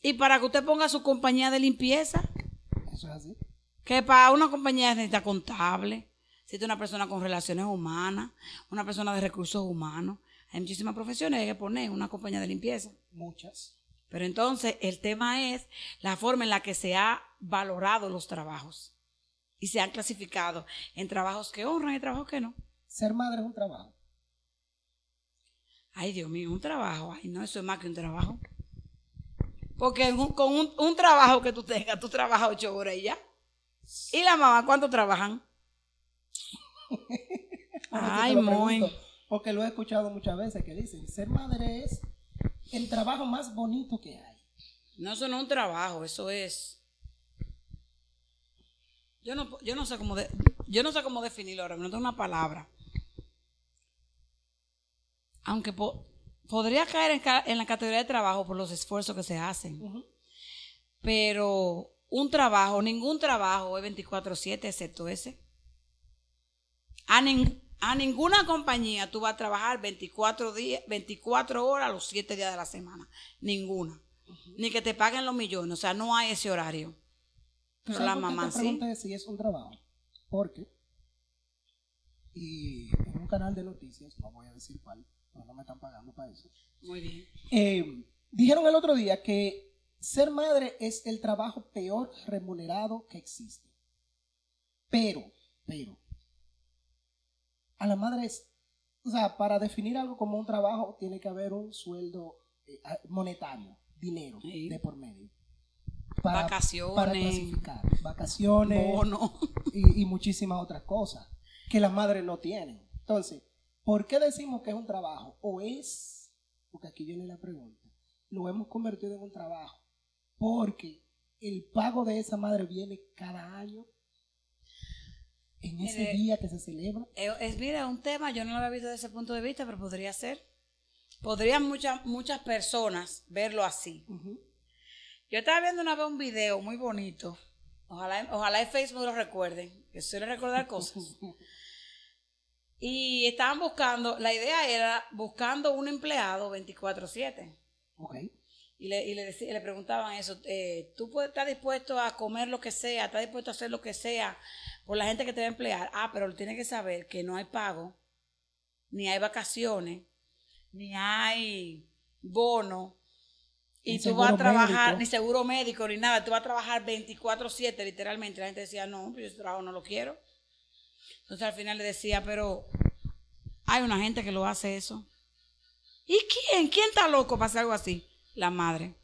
y para que usted ponga su compañía de limpieza. Eso es así. Que para una compañía necesita contable, necesita una persona con relaciones humanas, una persona de recursos humanos. Hay muchísimas profesiones que hay que poner en una compañía de limpieza. Muchas. Pero entonces el tema es la forma en la que se ha valorado los trabajos y se han clasificado en trabajos que honran y trabajos que no. Ser madre es un trabajo. Ay, Dios mío, un trabajo. Ay, no, eso es más que un trabajo. Porque un- con un, un trabajo que tú tengas, tú trabajas ocho horas y ya. ¿Y la mamá cuánto trabajan? Ay, muy. pregunto, Porque lo he escuchado muchas veces que dicen, ser madre es el trabajo más bonito que hay. No, eso no es un trabajo, eso es. Yo no, yo no sé cómo de- yo no sé cómo definirlo ahora, no tengo una palabra. Aunque po- podría caer en, la categoría de trabajo por los esfuerzos que se hacen. Pero un trabajo, ningún trabajo es 24/7 excepto ese. A, nin- a ninguna compañía tú vas a trabajar 24, días, 24 horas los 7 días de la semana. Ninguna. Ni que te paguen los millones. O sea, no hay ese horario. Pero ¿Sabes la por qué mamá te sí. pregunté si es un trabajo? Porque, y en un canal de noticias, no voy a decir cuál, pero no me están pagando para eso, Muy bien. eh, dijeron el otro día que ser madre es el trabajo peor remunerado que existe. Pero, pero, a la madre es, o sea, para definir algo como un trabajo tiene que haber un sueldo eh, monetario, dinero Sí. de por medio. Vacaciones. Para clasificar. Vacaciones Bono. y, y muchísimas otras cosas que las madres no tienen. Entonces, ¿por qué decimos que es un trabajo? O es, porque aquí viene la pregunta, lo hemos convertido en un trabajo porque el pago de esa madre viene cada año en ese Mire, día que se celebra. Eh, Es, mira, un tema, yo no lo había visto desde ese punto de vista, pero podría ser. Podrían muchas, muchas personas verlo así. Yo estaba viendo una vez un video muy bonito. Ojalá, ojalá en Facebook lo recuerden, que suele recordar cosas. Y estaban buscando, la idea era buscando un empleado 24/7. Ok. Y le, y le, decí- le preguntaban eso, eh, ¿tú puedes, estás dispuesto a comer lo que sea, estás dispuesto a hacer lo que sea por la gente que te va a emplear? Ah, pero tienes que saber que no hay pago, ni hay vacaciones, ni hay bono, y tú vas a trabajar, médico. ni seguro médico, ni nada, tú vas a trabajar 24/7 literalmente. La gente decía, no, pues yo ese trabajo no lo quiero. Entonces al final le decía, pero hay una gente que lo hace eso. ¿Y quién? ¿Quién está loco para hacer algo así? La madre.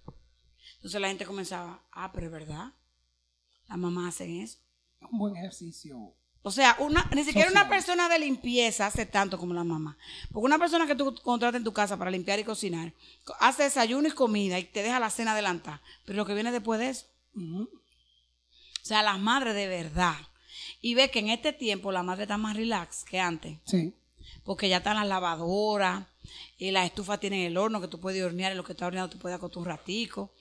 Entonces la gente comenzaba, ah, pero es verdad. Las mamás hacen eso. Un buen ejercicio. O sea, una, ni siquiera Social. una persona de limpieza hace tanto como la mamá. Porque una persona que tú contratas en tu casa para limpiar y cocinar, co- hace desayuno y comida y te deja la cena adelantada. Pero lo que viene después de eso. O sea, las madres de verdad. Y ve que en este tiempo la madre está más relax que antes. Sí. Porque ya están las lavadoras, y las estufas tienen el horno que tú puedes hornear, en lo que está horneado tú puedes acostar un ratico.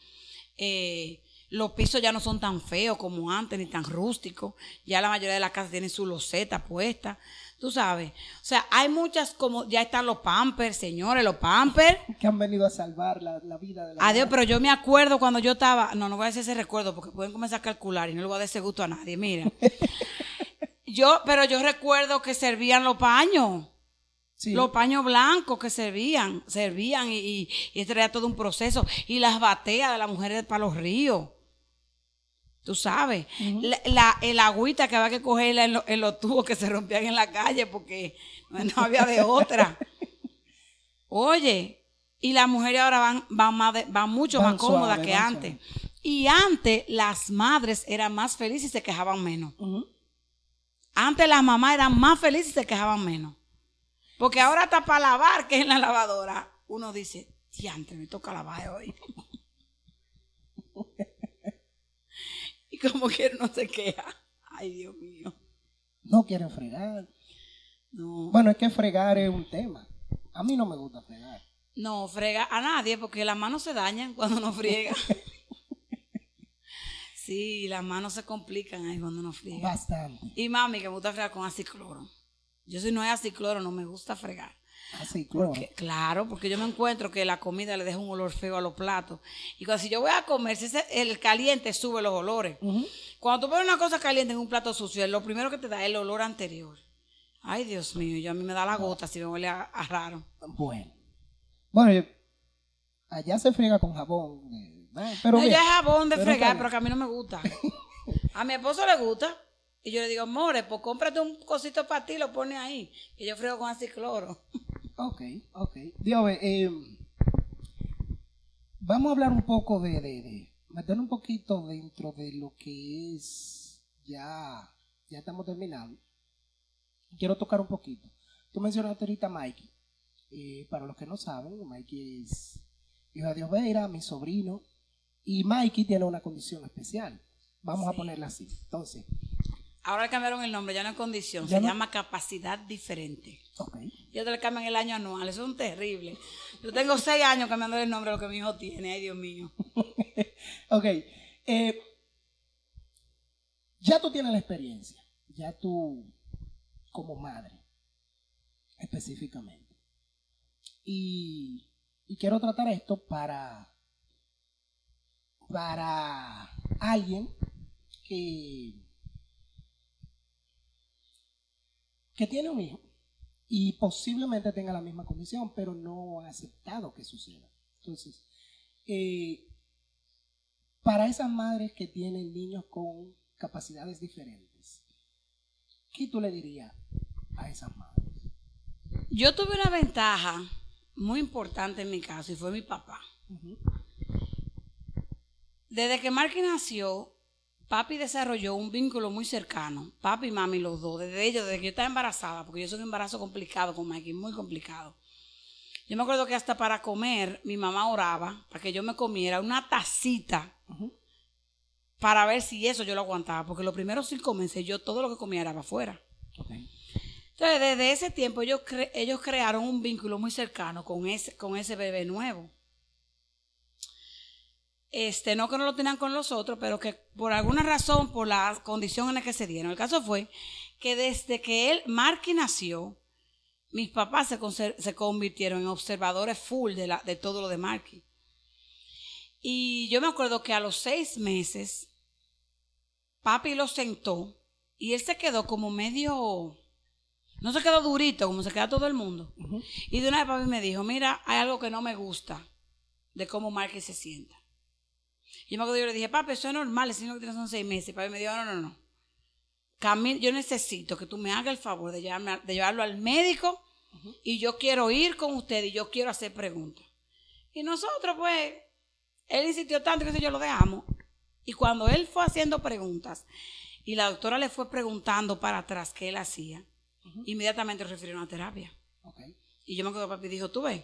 Eh, los pisos ya no son tan feos como antes, ni tan rústicos. Ya la mayoría de las casas tienen su loseta puesta. Tú sabes. O sea, hay muchas como, ya están los pampers, señores, los pampers. Que han venido a salvar la, la vida de la Adiós, pero yo me acuerdo cuando yo estaba, no, no voy a decir ese recuerdo porque pueden comenzar a calcular y no le voy a dar ese gusto a nadie, mira. yo, pero yo recuerdo que servían los paños. Sí. Los paños blancos que servían, servían y, y, y esto era todo un proceso. Y las bateas de las mujeres para los ríos. Tú sabes, la, la- el agüita que había que cogerla en, lo- en los tubos que se rompían en la calle porque no, había de otra. Oye, y las mujeres ahora van, van, más de- van mucho Van más cómodas suave, que antes. Y antes las madres eran más felices y se quejaban menos. Antes las mamás eran más felices y se quejaban menos. Porque ahora hasta para lavar, que es en la lavadora, uno dice, diantre, me toca lavar hoy. y como que no se queja. Ay, Dios mío. No quieren fregar. No, Bueno, es que fregar es un tema. A mí no me gusta fregar. no frega a nadie porque las manos se dañan cuando uno friega. sí, las manos se complican ahí cuando uno friega. Bastante. Y mami, que me gusta fregar con acicloro. Yo si no es acicloro, no me gusta fregar. Así, claro. Que- claro, porque yo me encuentro que la comida le deja un olor feo a los platos. Y cuando si yo voy a comer, si ese- el caliente sube los olores. Cuando tú pones una cosa caliente en un plato sucio, lo primero que te da es el olor anterior. Ay, Dios mío, yo a mí me da la gota si me huele a, a raro. Bueno. Bueno, yo- allá se friega con jabón. eh, ¿eh? Pero no, bien. ya es jabón de Pero fregar, pero que a mí no me gusta. A mi esposo le gusta. Y yo le digo, more, pues cómprate un cosito para ti y lo pones ahí. Que yo frego con acicloro. Ok, ok. Dios, eh, eh, vamos a hablar un poco de, de, meter un poquito dentro de lo que es, ya, ya estamos terminando. Quiero tocar un poquito. Tú mencionaste ahorita a Mikey. Eh, para los que no saben, Mikey es hijo de Dios Vera, mi sobrino, y Mikey tiene una condición especial. Vamos a ponerla así. Entonces, Ahora cambiaron el nombre, ya no es condición, se no- llama capacidad diferente. ok. Ya te le cambian el año anual, eso es un terrible. Yo tengo seis años cambiando el nombre de lo que mi hijo tiene, ay Dios mío. Ok. eh, ya tú tienes la experiencia. Ya tú, como madre, específicamente. Y, y quiero tratar esto para, para alguien que, que tiene un hijo y posiblemente tenga la misma condición, pero no ha aceptado que suceda. Entonces, eh, para esas madres que tienen niños con capacidades diferentes, ¿qué tú le dirías a esas madres? Yo tuve una ventaja muy importante en mi caso y fue mi papá. Desde que Marky nació, papi desarrolló un vínculo muy cercano. Papi y mami, los dos, desde ellos, desde que yo estaba embarazada, porque yo soy un embarazo complicado con Mikey, muy complicado. Yo me acuerdo que hasta para comer, mi mamá oraba para que yo me comiera una tacita para ver si eso yo lo aguantaba, porque los primeros cinco meses yo todo lo que comía era para afuera. Entonces, desde ese tiempo ellos, cre- ellos crearon un vínculo muy cercano con ese, con ese bebé nuevo. Este, no que no lo tenían con los otros, pero que por alguna razón, por la condición en la que se dieron. El caso fue que desde que él, Marky nació, mis papás se, se convirtieron en observadores full de, la, de todo lo de Marky. Y yo me acuerdo que a los seis meses, papi lo sentó y él se quedó como medio, no se quedó durito como se queda todo el mundo. Y de una vez papi me dijo, mira, hay algo que no me gusta de cómo Marky se sienta. Yo me acuerdo, yo le dije, papi, eso es normal, ese niño que tiene son seis meses. Y papi me dijo, no, no, no. Camil, yo necesito que tú me hagas el favor de, llevarme de llevarlo al médico y yo quiero ir con usted y yo quiero hacer preguntas. Y nosotros, pues, él insistió tanto que yo lo dejamos. Y cuando él fue haciendo preguntas y la doctora le fue preguntando para atrás qué él hacía, inmediatamente lo refirieron a terapia. Y yo me acuerdo papi dijo, tú ves,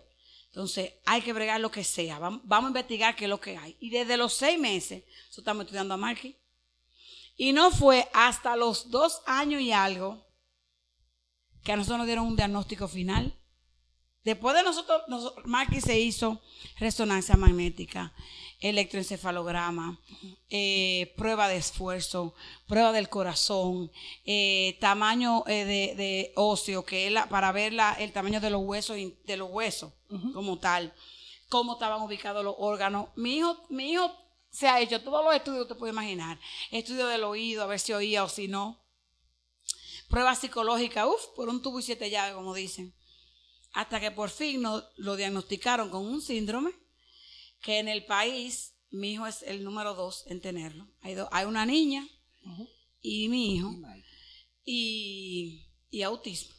entonces hay que bregar lo que sea, vam- vamos, a investigar qué es lo que hay. Y desde los seis meses, eso estamos estudiando a Marky. Y no fue hasta los dos años y algo que a nosotros nos dieron un diagnóstico final. Después de nosotros, nos- Marky se hizo resonancia magnética, electroencefalograma, eh, prueba de esfuerzo, prueba del corazón, eh, tamaño eh, de, de óseo, que es la- para ver la- el tamaño de los huesos, de los huesos como tal, cómo estaban ubicados los órganos. Mi hijo, mi hijo se ha hecho todos los estudios que usted puede imaginar. Estudio del oído, a ver si oía o si no. Prueba psicológica, uff, por un tubo y siete llaves, como dicen. Hasta que por fin no- lo diagnosticaron con un síndrome que en el país, mi hijo es el número dos en tenerlo. Hay, do- hay una niña y mi hijo Y y, autismo.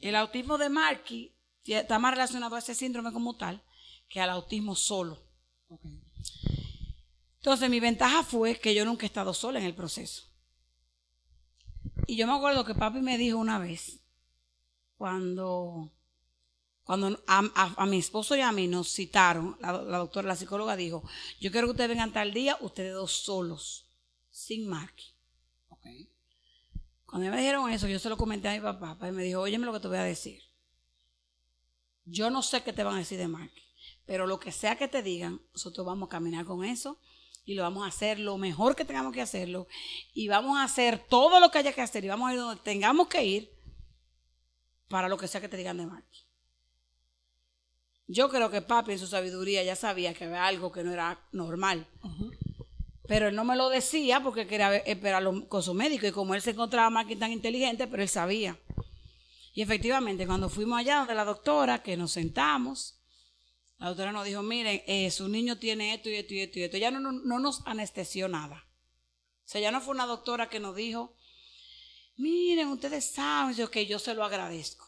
El autismo de Marky está más relacionado a ese síndrome como tal que al autismo solo. Entonces mi ventaja fue que yo nunca he estado sola en el proceso. Y yo me acuerdo que papi me dijo una vez, cuando, cuando a, a- mi esposo y a mí nos citaron, la, doctora, la psicóloga dijo, yo quiero que ustedes vengan tal día, ustedes dos solos, sin Marky. Ok. Cuando me dijeron eso, yo se lo comenté a mi papá. Papá me dijo, óyeme lo que te voy a decir. Yo no sé qué te van a decir de Marky, pero lo que sea que te digan, nosotros vamos a caminar con eso y lo vamos a hacer lo mejor que tengamos que hacerlo y vamos a hacer todo lo que haya que hacer y vamos a ir donde tengamos que ir para lo que sea que te digan de Marky. Yo creo que papi en su sabiduría ya sabía que había algo que no era normal. Pero él no me lo decía porque quería esperarlo con su médico. Y como él se encontraba más que tan inteligente, pero él sabía. Y efectivamente, cuando fuimos allá donde la doctora, que nos sentamos, la doctora nos dijo, miren, eh, su niño tiene esto y esto y esto y esto. Ya no, no, no nos anestesió nada. O sea, ya no fue una doctora que nos dijo, miren, ustedes saben, yo que yo se lo agradezco.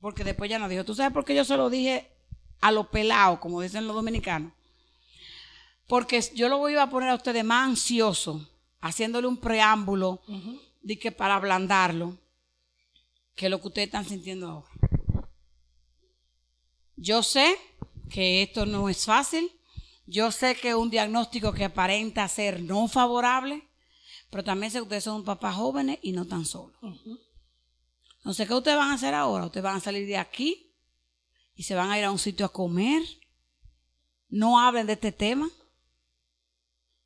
Porque después ya nos dijo, ¿tú sabes por qué yo se lo dije a lo pelado, como dicen los dominicanos? Porque yo lo voy a poner a ustedes más ansioso, haciéndole un preámbulo de que para ablandarlo, que lo que ustedes están sintiendo ahora. Yo sé que esto no es fácil. Yo sé que es un diagnóstico que aparenta ser no favorable, pero también sé que ustedes son papás jóvenes y no tan solos. Entonces, ¿qué ustedes van a hacer ahora? Ustedes van a salir de aquí y se van a ir a un sitio a comer. No hablen de este tema.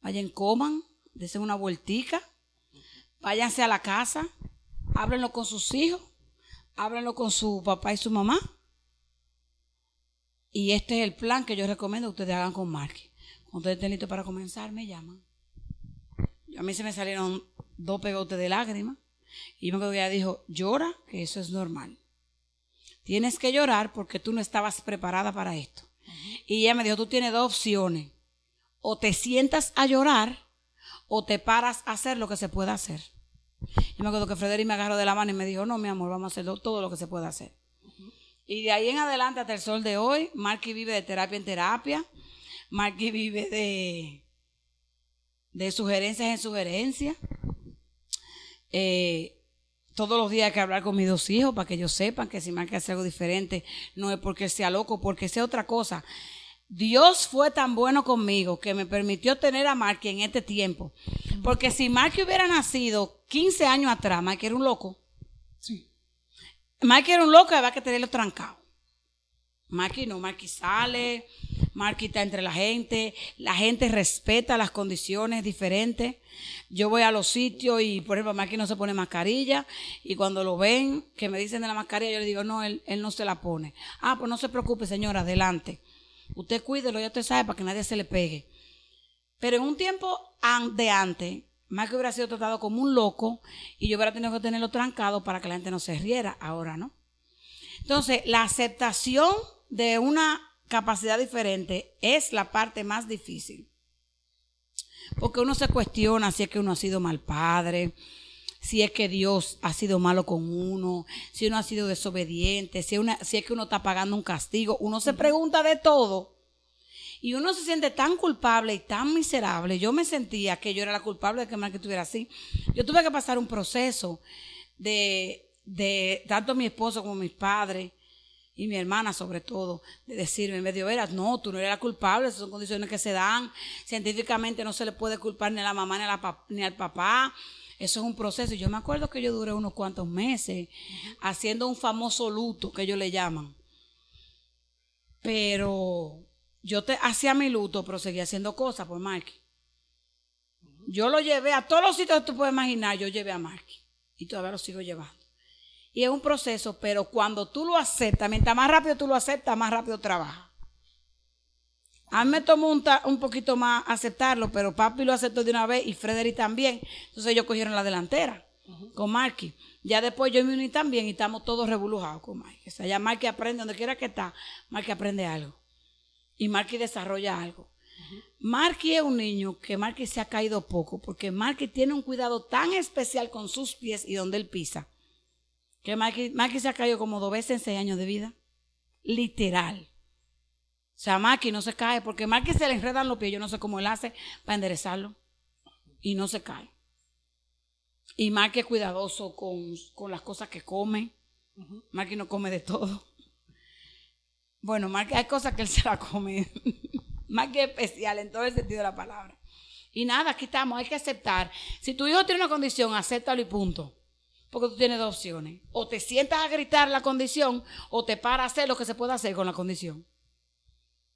Vayan, coman, desen una vueltica. Váyanse a la casa. Háblenlo con sus hijos. Háblenlo con su papá y su mamá. Y este es el plan que yo recomiendo que ustedes hagan con Marky. Cuando ustedes estén para comenzar, me llaman. A mí se me salieron dos pegotes de lágrimas. Y me ella dijo, llora, que eso es normal. Tienes que llorar porque tú no estabas preparada para esto. Y ella me dijo, tú tienes dos opciones. O te sientas a llorar o te paras a hacer lo que se pueda hacer. Yo me acuerdo que Frederick me agarró de la mano y me dijo, no, mi amor, vamos a hacer todo lo que se pueda hacer. Y de ahí en adelante hasta el sol de hoy, Marky vive de terapia en terapia. Marky vive de, de sugerencias en sugerencias. Eh, todos los días hay que hablar con mis dos hijos para que ellos sepan que si Marky hace algo diferente, no es porque sea loco, porque sea otra cosa. Dios fue tan bueno conmigo que me permitió tener a Marky en este tiempo. Porque si Marky hubiera nacido 15 años atrás, Marky era un loco. Sí. Marky era un loco y había que tenerlo trancado. Marky no, Marky sale, Marky está entre la gente, la gente respeta las condiciones diferentes. Yo voy a los sitios y, por ejemplo, Marky no se pone mascarilla y cuando lo ven, que me dicen de la mascarilla, yo le digo, no, él, él no se la pone. Ah, pues no se preocupe, señora, adelante. Usted cuídelo, ya usted sabe, para que nadie se le pegue. Pero en un tiempo de antes, Marky hubiera sido tratado como un loco y yo hubiera tenido que tenerlo trancado para que la gente no se riera. Ahora no. Entonces, la aceptación de una capacidad diferente es la parte más difícil. Porque uno se cuestiona si es que uno ha sido mal padre, si es que Dios ha sido malo con uno, si uno ha sido desobediente, si, si es que uno está pagando un castigo. Uno se pregunta de todo. Y uno se siente tan culpable y tan miserable. Yo me sentía que yo era la culpable de que que estuviera así. Yo tuve que pasar un proceso de, de tanto mi esposo como mis padres y mi hermana sobre todo, de decirme en medio veras, no, tú no eres la culpable, esas son condiciones que se dan, científicamente no se le puede culpar ni a la mamá ni, a la, ni al papá, eso es un proceso. Yo me acuerdo que yo duré unos cuantos meses haciendo un famoso luto que ellos le llaman, pero yo te, hacía mi luto, pero seguía haciendo cosas por Marky. Yo lo llevé a todos los sitios que tú puedes imaginar, yo llevé a Marky y todavía lo sigo llevando. Y es un proceso, pero cuando tú lo aceptas, mientras más rápido tú lo aceptas, más rápido trabaja. A mí me tomó un, un, poquito más aceptarlo, pero papi lo aceptó de una vez y Frederick también. Entonces ellos cogieron la delantera con Marky. Ya después yo me uní también y estamos todos revolujados con Marky. O sea, ya Marky aprende donde quiera que está, Marky aprende algo. Y Marky desarrolla algo. Marky es un niño que Marky se ha caído poco, porque Marky tiene un cuidado tan especial con sus pies y donde él pisa que Maki, se ha caído como dos veces en seis años de vida. Literal. O sea, Maki no se cae porque Maki se le enredan los pies. Yo no sé cómo él hace para enderezarlo. Y no se cae. Y Maki es cuidadoso con, las cosas que come. Uh no come de todo. Bueno, Maki hay cosas que él se la come. Maki es especial en todo el sentido de la palabra. Y nada, aquí estamos, hay que aceptar. Si tu hijo tiene una condición, acéptalo y punto. Porque tú tienes dos opciones. O te sientas a gritar la condición o te paras a hacer lo que se puede hacer con la condición.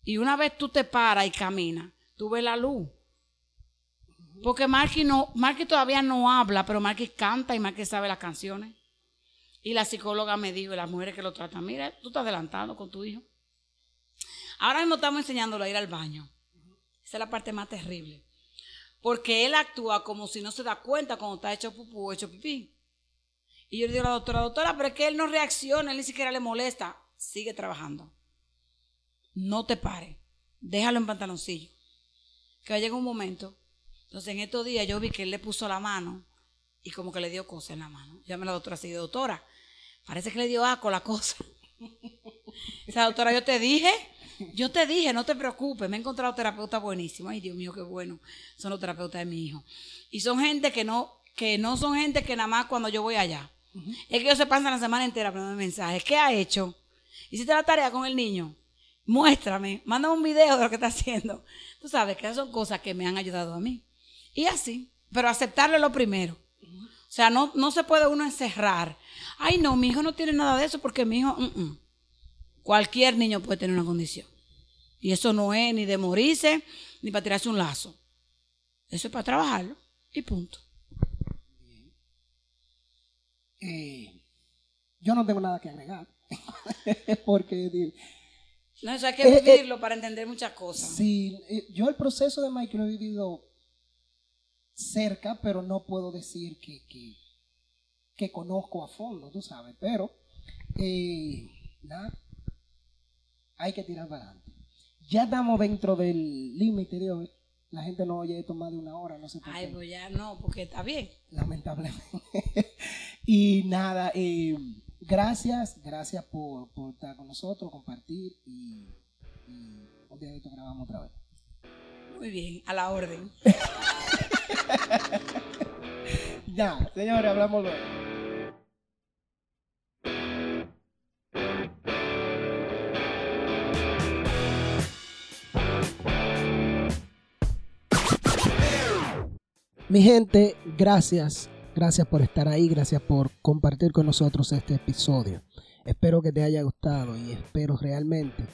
Y una vez tú te paras y caminas, tú ves la luz. Porque Marky, no, Marky todavía no habla, pero Marky canta y Marky sabe las canciones. Y la psicóloga me dijo, y las mujeres que lo tratan, mira, tú estás adelantando con tu hijo. Ahora mismo estamos enseñándolo a ir al baño. Esa es la parte más terrible. Porque él actúa como si no se da cuenta cuando está hecho pupú o hecho pipí. Y yo le digo a la doctora, doctora, pero es que él no reacciona, él ni siquiera le molesta. Sigue trabajando. No te pare. Déjalo en pantaloncillo. Que va a llegar un momento. Entonces en estos días yo vi que él le puso la mano y como que le dio cosa en la mano. Llame a la doctora así, doctora, parece que le dio asco la cosa. Esa doctora, yo te dije Yo te dije, no te preocupes, me he encontrado terapeutas buenísimos. Ay, Dios mío, qué bueno. Son los terapeutas de mi hijo. Y son gente que no, que no son gente que nada más cuando yo voy allá. Es que ellos se pasan la semana entera poniendo mensajes. ¿Qué ha hecho? ¿Hiciste la tarea con el niño? Muéstrame, mándame un video de lo que está haciendo. Tú sabes que esas son cosas que me han ayudado a mí. Y así, pero aceptarle lo primero. O sea, no, no se puede uno encerrar. Ay, no, mi hijo no tiene nada de eso porque mi hijo... mm, mm. Cualquier niño puede tener una condición. Y eso no es ni de morirse, ni para tirarse un lazo. Eso es para trabajarlo y punto. Eh, yo no tengo nada que agregar. Porque No, eso hay que Eh, eh, vivirlo para entender muchas cosas. sí, eh, yo el proceso de Mike lo he vivido cerca, pero no puedo decir que, que, que conozco a fondo, tú sabes. Pero, eh, nada, hay que tirar para adelante. Ya estamos dentro del límite de hoy. La gente no oye esto más de una hora, no sé por Ay, qué. pues ya no, porque está bien. lamentablemente. y nada, eh, gracias, gracias por, por estar con nosotros, compartir y, y un día de esto grabamos otra vez. Muy bien, a la orden. Ya, señores, hablamos luego. Mi gente, gracias. Gracias por estar ahí, gracias por compartir con nosotros este episodio. Espero que te haya gustado y espero realmente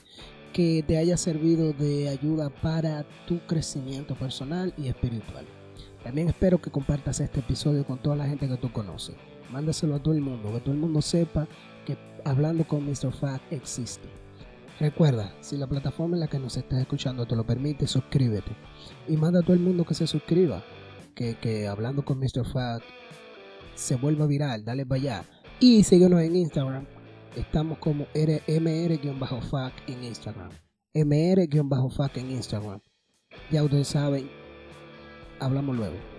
que te haya servido de ayuda para tu crecimiento personal y espiritual. También espero que compartas este episodio con toda la gente que tú conoces. Mándaselo a todo el mundo, que todo el mundo sepa que hablando con Mr. Fact existe. Recuerda, si la plataforma en la que nos estás escuchando te lo permite, suscríbete. Y manda a todo el mundo que se suscriba. Que, hablando con Mr. Fact se vuelva viral, dale para allá. Y síguenos en Instagram. Estamos como mr-fact en Instagram. mr-fact en Instagram. Ya ustedes saben. Hablamos luego.